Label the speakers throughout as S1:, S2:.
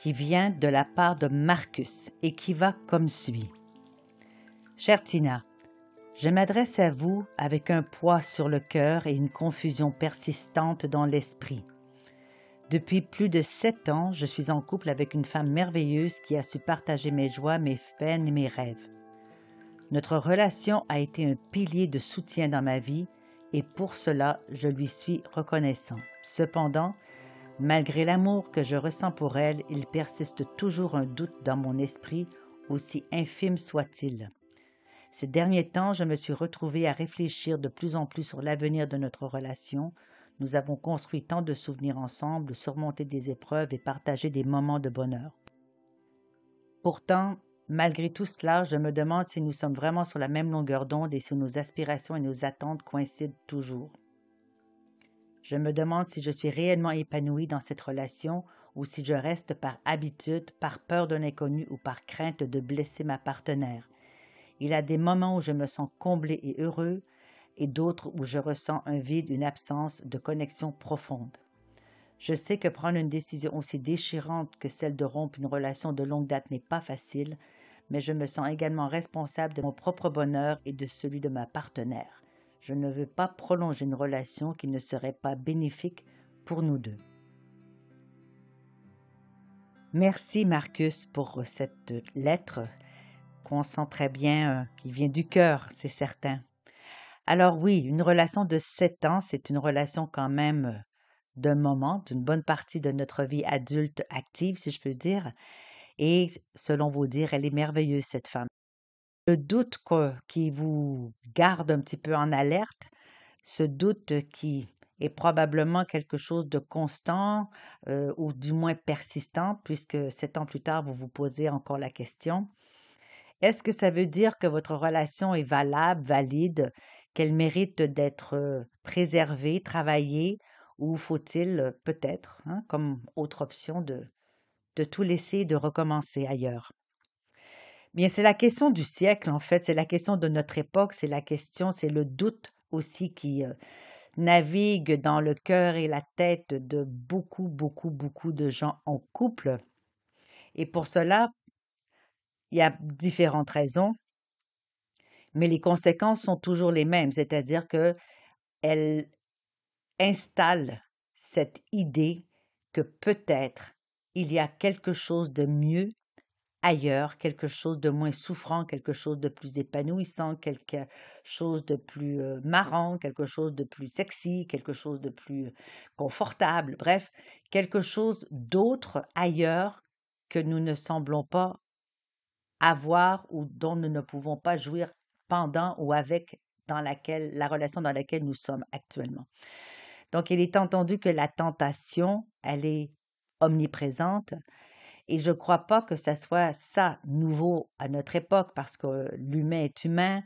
S1: qui vient de la part de Marcus et qui va comme suit. Chère Tina, je m'adresse à vous avec un poids sur le cœur et une confusion persistante dans l'esprit. Depuis plus de sept ans, je suis en couple avec une femme merveilleuse qui a su partager mes joies, mes peines et mes rêves. Notre relation a été un pilier de soutien dans ma vie et pour cela, je lui suis reconnaissant. Cependant, Malgré l'amour que je ressens pour elle, il persiste toujours un doute dans mon esprit, aussi infime soit-il. Ces derniers temps, je me suis retrouvée à réfléchir de plus en plus sur l'avenir de notre relation. Nous avons construit tant de souvenirs ensemble, surmonté des épreuves et partagé des moments de bonheur. Pourtant, malgré tout cela, je me demande si nous sommes vraiment sur la même longueur d'onde et si nos aspirations et nos attentes coïncident toujours. Je me demande si je suis réellement épanouie dans cette relation ou si je reste par habitude, par peur d'un inconnu ou par crainte de blesser ma partenaire. Il y a des moments où je me sens comblé et heureux et d'autres où je ressens un vide, une absence de connexion profonde. Je sais que prendre une décision aussi déchirante que celle de rompre une relation de longue date n'est pas facile, mais je me sens également responsable de mon propre bonheur et de celui de ma partenaire. Je ne veux pas prolonger une relation qui ne serait pas bénéfique pour nous deux. Merci Marcus pour cette lettre qu'on sent très bien, euh, qui vient du cœur, c'est certain. Alors oui, une relation de sept ans, c'est une relation quand même euh, d'un moment, d'une bonne partie de notre vie adulte active, si je peux dire. Et selon vos dires, elle est merveilleuse, cette femme le doute qui vous garde un petit peu en alerte, ce doute qui est probablement quelque chose de constant euh, ou du moins persistant, puisque sept ans plus tard, vous vous posez encore la question. Est-ce que ça veut dire que votre relation est valable, valide, qu'elle mérite d'être euh, préservée, travaillée, ou faut-il peut-être, hein, comme autre option, de, de tout laisser et de recommencer ailleurs? Bien, c'est la question du siècle, en fait, c'est la question de notre époque, c'est la question, c'est le doute aussi qui euh, navigue dans le cœur et la tête de beaucoup, beaucoup, beaucoup de gens en couple. Et pour cela, il y a différentes raisons, mais les conséquences sont toujours les mêmes, c'est-à-dire que elles installent cette idée que peut-être il y a quelque chose de mieux ailleurs, quelque chose de moins souffrant, quelque chose de plus épanouissant, quelque chose de plus marrant, quelque chose de plus sexy, quelque chose de plus confortable, bref, quelque chose d'autre ailleurs que nous ne semblons pas avoir ou dont nous ne pouvons pas jouir pendant ou avec dans laquelle la relation dans laquelle nous sommes actuellement. Donc il est entendu que la tentation, elle est omniprésente, et je ne crois pas que ça soit ça nouveau à notre époque, parce que l'humain est humain.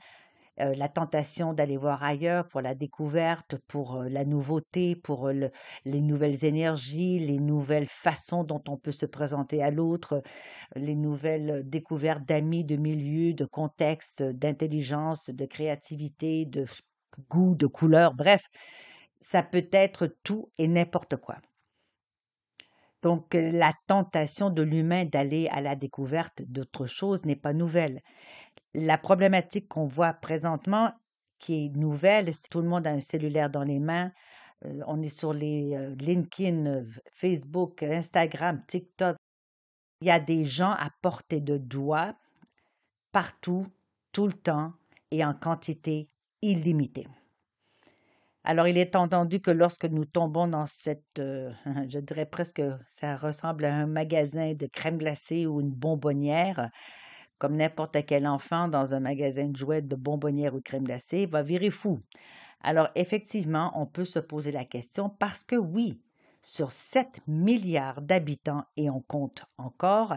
S1: la tentation d'aller voir ailleurs pour la découverte, pour la nouveauté, pour les nouvelles énergies, les nouvelles façons dont on peut se présenter à l'autre, les nouvelles découvertes d'amis, de milieux, de contextes, d'intelligence, de créativité, de goût, de couleur, bref, ça peut être tout et n'importe quoi. Donc la tentation de l'humain d'aller à la découverte d'autre chose n'est pas nouvelle. La problématique qu'on voit présentement, qui est nouvelle, c'est tout le monde a un cellulaire dans les mains. Euh, on est sur les euh, LinkedIn, Facebook, Instagram, TikTok. Il y a des gens à portée de doigt partout, tout le temps et en quantité illimitée. Alors, il est entendu que lorsque nous tombons dans cette, euh, je dirais presque, ça ressemble à un magasin de crème glacée ou une bonbonnière, comme n'importe quel enfant dans un magasin de jouets de bonbonnière ou de crème glacée, va virer fou. Alors, effectivement, on peut se poser la question parce que oui, sur 7 milliards d'habitants et on compte encore,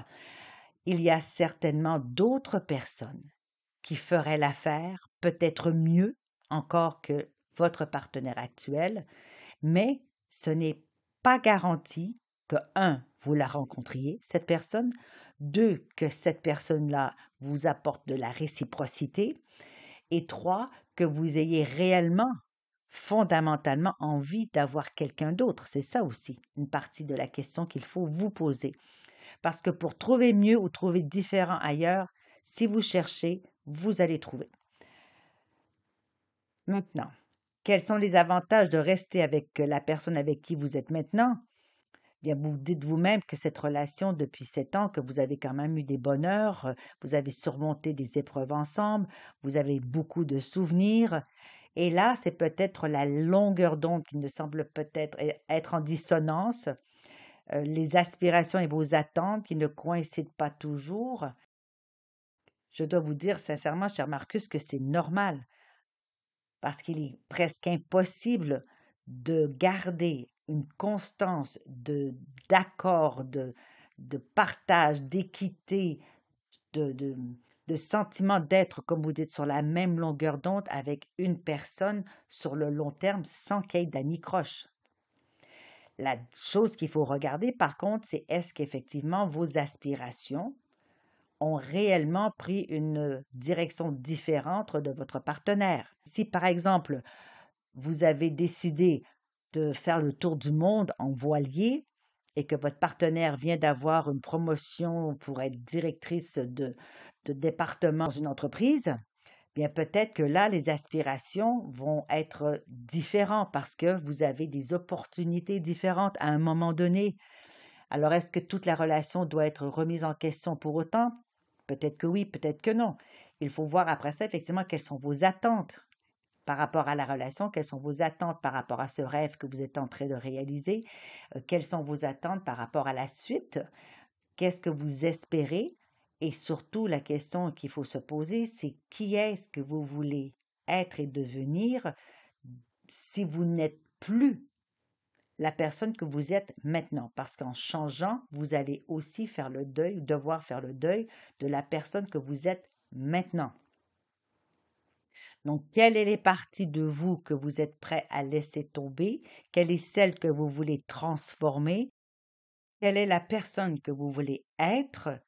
S1: il y a certainement d'autres personnes qui feraient l'affaire peut-être mieux encore que votre partenaire actuel, mais ce n'est pas garanti que, un, vous la rencontriez, cette personne, deux, que cette personne-là vous apporte de la réciprocité, et trois, que vous ayez réellement, fondamentalement envie d'avoir quelqu'un d'autre. C'est ça aussi une partie de la question qu'il faut vous poser. Parce que pour trouver mieux ou trouver différent ailleurs, si vous cherchez, vous allez trouver. Maintenant, quels sont les avantages de rester avec la personne avec qui vous êtes maintenant? Bien, vous dites vous-même que cette relation depuis sept ans, que vous avez quand même eu des bonheurs, vous avez surmonté des épreuves ensemble, vous avez beaucoup de souvenirs. Et là, c'est peut-être la longueur d'onde qui ne semble peut-être e-, être en dissonance, euh, les aspirations et vos attentes qui ne coïncident pas toujours. Je dois vous dire sincèrement, cher Marcus, que c'est normal parce qu'il est presque impossible de garder une constance de d'accord, de, de partage, d'équité, de, de, sentiment d'être, comme vous dites, sur la même longueur d'onde avec une personne sur le long terme sans qu'il y ait d'anicroche. La chose qu'il faut regarder, par contre, c'est est-ce qu'effectivement vos aspirations ont réellement pris une direction différente de votre partenaire. Si, par exemple, vous avez décidé de faire le tour du monde en voilier et que votre partenaire vient d'avoir une promotion pour être directrice de, de département dans une entreprise, bien peut-être que là, les aspirations vont être différentes parce que vous avez des opportunités différentes à un moment donné. Alors, est-ce que toute la relation doit être remise en question pour autant? Peut-être que oui, peut-être que non. Il faut voir après ça, effectivement, quelles sont vos attentes par rapport à la relation, quelles sont vos attentes par rapport à ce rêve que vous êtes en train de réaliser, euh, quelles sont vos attentes par rapport à la suite, qu'est-ce que vous espérez, et surtout la question qu'il faut se poser, c'est qui est-ce que vous voulez être et devenir si vous n'êtes plus la personne que vous êtes maintenant, parce qu'en changeant, vous allez aussi faire le deuil, devoir faire le deuil de la personne que vous êtes maintenant. Donc, quelle est les parties de vous que vous êtes prêt à laisser tomber? Quelle est celle que vous voulez transformer? Quelle est la personne que vous voulez être?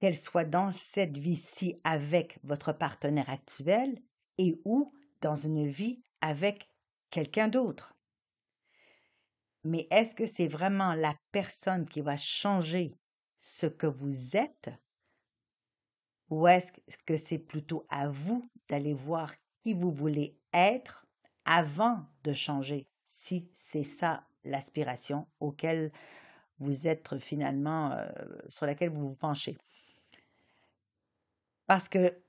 S1: Qu'elle soit dans cette vie-ci avec votre partenaire actuel et ou dans une vie avec quelqu'un d'autre. Mais est-ce que c'est vraiment la personne qui va changer ce que vous êtes? Ou est-ce que c'est plutôt à vous d'aller voir qui vous voulez être avant de changer, si c'est ça l'aspiration auquel vous êtes finalement, euh, sur laquelle vous vous penchez? Parce que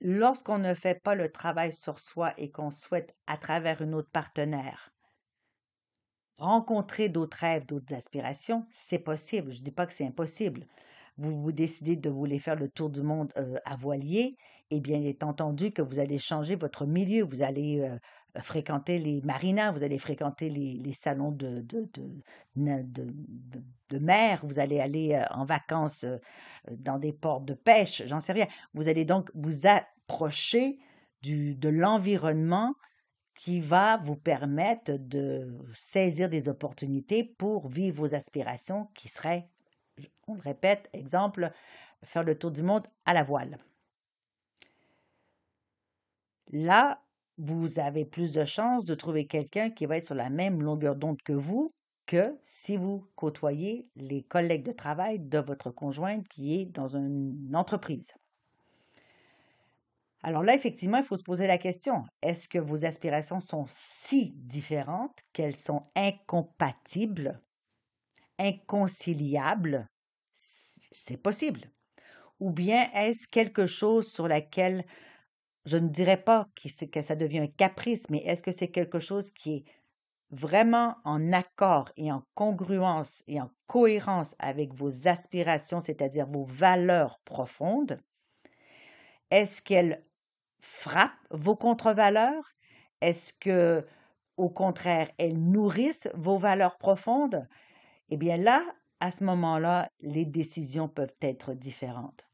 S1: lorsqu'on ne fait pas le travail sur soi et qu'on souhaite, à travers une autre partenaire, rencontrer d'autres rêves, d'autres aspirations, c'est possible. Je ne dis pas que c'est impossible vous, vous décidez de voler faire le tour du monde à voilier, eh bien, il est entendu que vous allez changer votre milieu. Vous allez fréquenter les marinas, vous allez fréquenter les, salons de, de, de, de, mer, vous allez aller en vacances dans des ports de pêche, j'en sais rien. Vous allez donc vous approcher du, de l'environnement qui va vous permettre de saisir des opportunités pour vivre vos aspirations qui seraient on le répète, exemple, faire le tour du monde à la voile. Là, vous avez plus de chances de trouver quelqu'un qui va être sur la même longueur d'onde que vous que si vous côtoyez les collègues de travail de votre conjointe qui est dans une entreprise. Alors là, effectivement, il faut se poser la question, est-ce que vos aspirations sont si différentes qu'elles sont incompatibles inconciliable, c'est possible. Ou bien est-ce quelque chose sur laquelle je ne dirais pas que ça devient un caprice, mais est-ce que c'est quelque chose qui est vraiment en accord et en congruence et en cohérence avec vos aspirations, c'est-à-dire vos valeurs profondes? Est-ce qu'elle frappe vos contre-valeurs? Est-ce que au contraire, elles nourrissent vos valeurs profondes, eh bien là, à ce moment-là, les décisions peuvent être différentes.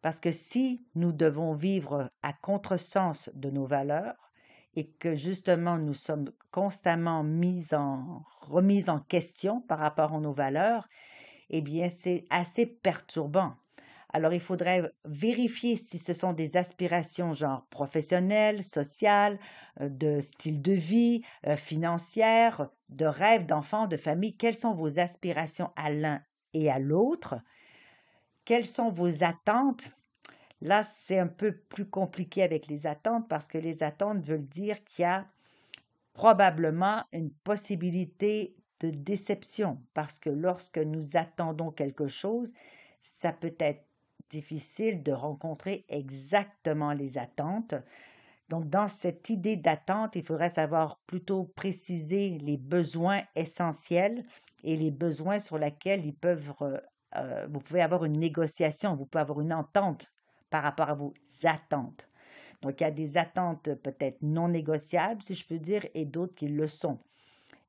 S1: Parce que si nous devons vivre à contresens de nos valeurs et que justement nous sommes constamment mis en, remis en question par rapport à nos valeurs, eh bien c'est assez perturbant. Alors, il faudrait vérifier si ce sont des aspirations genre professionnelles, sociales, euh, de style de vie, euh, financière, de rêve d'enfant, de famille. Quelles sont vos aspirations à l'un et à l'autre? Quelles sont vos attentes? Là, c'est un peu plus compliqué avec les attentes parce que les attentes veulent dire qu'il y a probablement une possibilité de déception parce que lorsque nous attendons quelque chose, ça peut être difficile de rencontrer exactement les attentes. Donc, dans cette idée d'attente, il faudrait savoir plutôt préciser les besoins essentiels et les besoins sur lesquels ils peuvent, euh, euh, vous pouvez avoir une négociation, vous pouvez avoir une entente par rapport à vos attentes. Donc, il y a des attentes peut-être non négociables, si je peux dire, et d'autres qui le sont.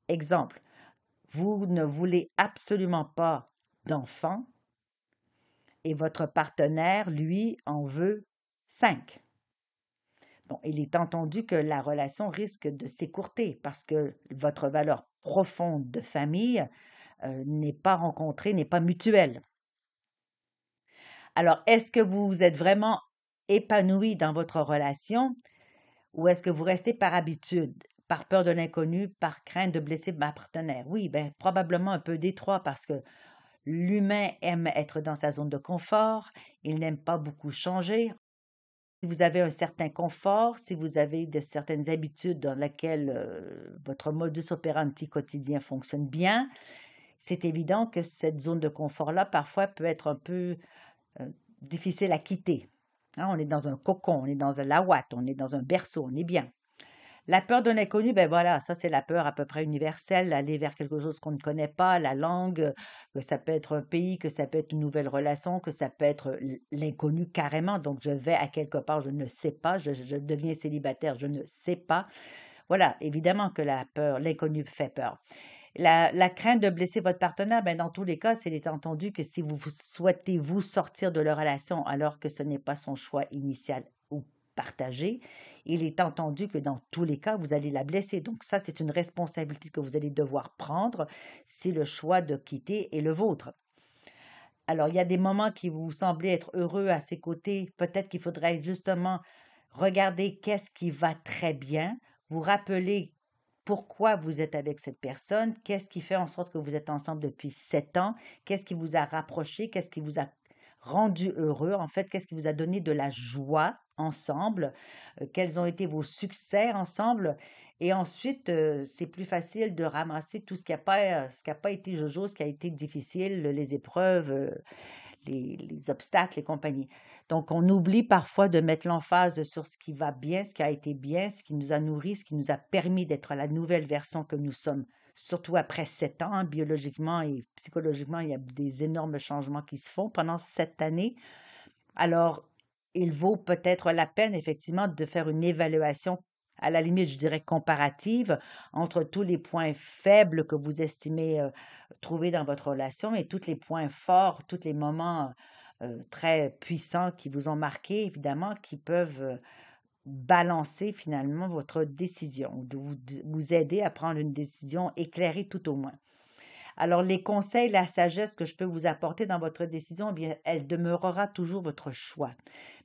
S1: Exemple, vous ne voulez absolument pas d'enfants, et votre partenaire, lui, en veut cinq. Bon, il est entendu que la relation risque de s'écourter parce que votre valeur profonde de famille euh, n'est pas rencontrée, n'est pas mutuelle. Alors, est-ce que vous êtes vraiment épanoui dans votre relation ou est-ce que vous restez par habitude, par peur de l'inconnu, par crainte de blesser ma partenaire? Oui, ben, probablement un peu détroit parce que L'humain aime être dans sa zone de confort, il n'aime pas beaucoup changer. Si vous avez un certain confort, si vous avez de certaines habitudes dans lesquelles euh, votre modus operandi quotidien fonctionne bien, c'est évident que cette zone de confort-là, parfois, peut être un peu euh, difficile à quitter. Hein, on est dans un cocon, on est dans un lawat, on est dans un berceau, on est bien. La peur de l'inconnu, ben voilà, ça c'est la peur à peu près universelle, aller vers quelque chose qu'on ne connaît pas, la langue, que ça peut être un pays, que ça peut être une nouvelle relation, que ça peut être l'inconnu carrément. Donc je vais à quelque part, je ne sais pas, je, deviens célibataire, je ne sais pas. Voilà, évidemment que la peur, l'inconnu fait peur. La, la, crainte de blesser votre partenaire, ben dans tous les cas, c'est entendu que si vous souhaitez vous sortir de la relation alors que ce n'est pas son choix initial ou il est entendu que dans tous les cas, vous allez la blesser. Donc ça, c'est une responsabilité que vous allez devoir prendre. Si le choix de quitter est le vôtre. Alors, il y a des moments qui vous semblez être heureux à ses côtés. Peut-être qu'il faudrait justement regarder qu'est-ce qui va très bien, vous rappeler pourquoi vous êtes avec cette personne, qu'est-ce qui fait en sorte que vous êtes ensemble depuis sept ans, qu'est-ce qui vous a rapproché, qu'est-ce qui vous a rendu heureux, en fait, qu'est-ce qui vous a donné de la joie? Ensemble, euh, quels ont été vos succès ensemble. Et ensuite, euh, c'est plus facile de ramasser tout ce qui n'a pas, qui pas été jojo, ce qui a été difficile, les épreuves, euh, les, les, obstacles et compagnie. Donc, on oublie parfois de mettre l'emphase sur ce qui va bien, ce qui a été bien, ce qui nous a nourri, ce qui nous a permis d'être la nouvelle version que nous sommes surtout après sept ans, biologiquement et psychologiquement, il y a des énormes changements qui se font pendant sept années. Alors, il vaut peut-être la peine, effectivement, de faire une évaluation, à la limite, je dirais, comparative entre tous les points faibles que vous estimez euh, trouver dans votre relation et tous les points forts, tous les moments euh, très puissants qui vous ont marqué, évidemment, qui peuvent euh, balancer finalement votre décision, de vous, vous aider à prendre une décision éclairée tout au moins. Alors, les conseils, la sagesse que je peux vous apporter dans votre décision, eh bien, elle demeurera toujours votre choix.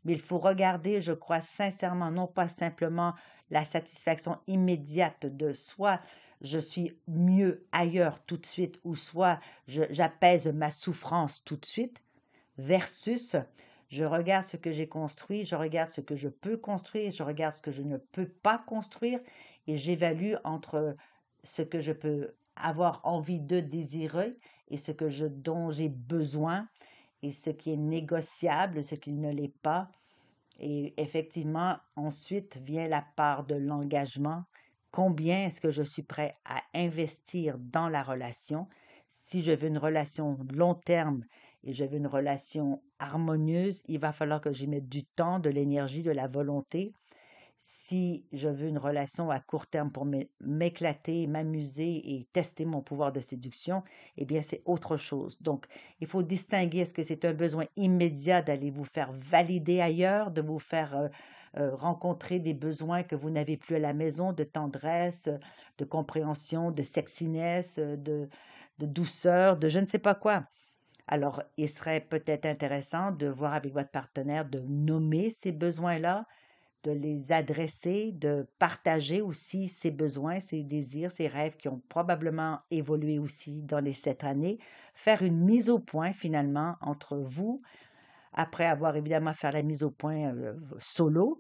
S1: Mais il faut regarder, je crois sincèrement, non pas simplement la satisfaction immédiate de soi, je suis mieux ailleurs tout de suite, ou soit j'apaise ma souffrance tout de suite, versus je regarde ce que j'ai construit, je regarde ce que je peux construire, je regarde ce que je ne peux pas construire et j'évalue entre ce que je peux avoir envie de désirer et ce que je, dont j'ai besoin et ce qui est négociable, ce qui ne l'est pas. Et effectivement, ensuite vient la part de l'engagement. Combien est-ce que je suis prêt à investir dans la relation? Si je veux une relation long terme et je veux une relation harmonieuse, il va falloir que j'y mette du temps, de l'énergie, de la volonté. Si je veux une relation à court terme pour m'éclater, m'amuser et tester mon pouvoir de séduction, eh bien, c'est autre chose. Donc, il faut distinguer est-ce que c'est un besoin immédiat d'aller vous faire valider ailleurs, de vous faire euh, euh, rencontrer des besoins que vous n'avez plus à la maison, de tendresse, de compréhension, de sexiness, de, de douceur, de je ne sais pas quoi. Alors, il serait peut-être intéressant de voir avec votre partenaire de nommer ces besoins-là, de les adresser, de partager aussi ses besoins, ses désirs, ses rêves qui ont probablement évolué aussi dans les sept années, faire une mise au point finalement entre vous, après avoir évidemment fait la mise au point euh, solo,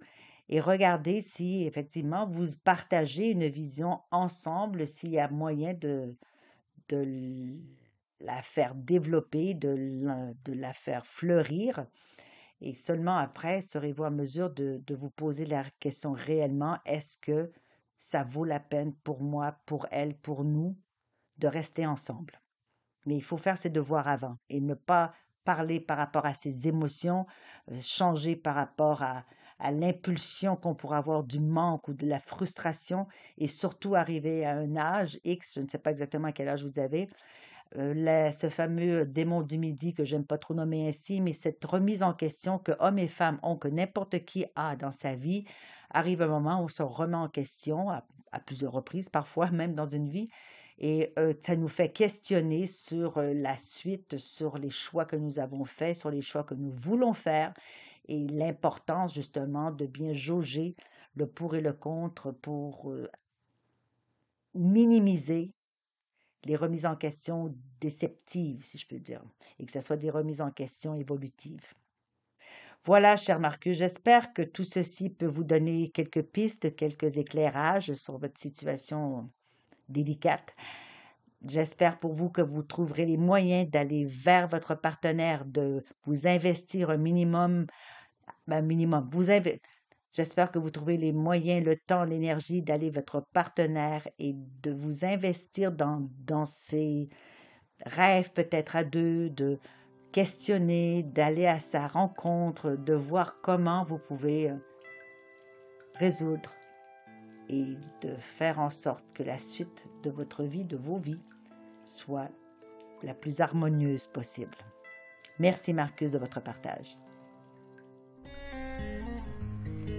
S1: et regarder si effectivement vous partagez une vision ensemble, s'il y a moyen de, de la faire développer, de de la faire fleurir et seulement après serez-vous en mesure de, vous poser la question réellement, est-ce que ça vaut la peine pour moi, pour elle, pour nous, de rester ensemble? Mais il faut faire ses devoirs avant et ne pas parler par rapport à ses émotions, euh, changer par rapport à, à l'impulsion qu'on pourrait avoir du manque ou de la frustration et surtout arriver à un âge X, je ne sais pas exactement quel âge vous avez, euh, ce fameux démon du midi que j'aime pas trop nommer ainsi, mais cette remise en question que hommes et femmes ont, que n'importe qui a dans sa vie, arrive un moment où on se remet en question, à, plusieurs reprises, parfois même dans une vie, et euh, ça nous fait questionner sur euh, la suite, sur les choix que nous avons faits, sur les choix que nous voulons faire, et l'importance justement de bien jauger le pour et le contre pour minimiser les remises en question déceptives, si je peux dire, et que ce soit des remises en question évolutives. Voilà, cher Marcus, j'espère que tout ceci peut vous donner quelques pistes, quelques éclairages sur votre situation délicate. J'espère pour vous que vous trouverez les moyens d'aller vers votre partenaire, de vous investir un minimum, un minimum, vous, J'espère que vous trouvez les moyens, le temps, l'énergie d'aller votre partenaire et de vous investir dans, dans ces rêves peut-être à deux, de questionner, d'aller à sa rencontre, de voir comment vous pouvez euh, résoudre et de faire en sorte que la suite de votre vie, de vos vies, soit la plus harmonieuse possible. Merci Marcus de votre partage.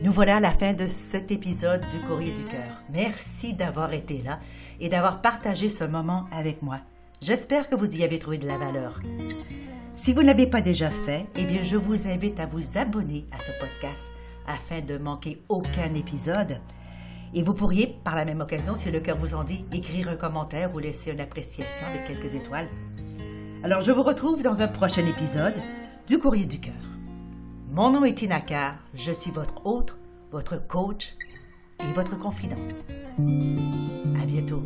S1: Nous voilà à la fin de cet épisode du Courrier du Cœur. Merci d'avoir été là et d'avoir partagé ce moment avec moi. J'espère que vous y avez trouvé de la valeur. Si vous ne l'avez pas déjà fait, eh bien, je vous invite à vous abonner à ce podcast afin de manquer aucun épisode. Et vous pourriez, par la même occasion, si le cœur vous en dit, écrire un commentaire ou laisser une appréciation avec quelques étoiles. Alors, je vous retrouve dans un prochain épisode du Courrier du Cœur. Mon nom est Tina je suis votre hôte, votre coach et votre confident. À bientôt.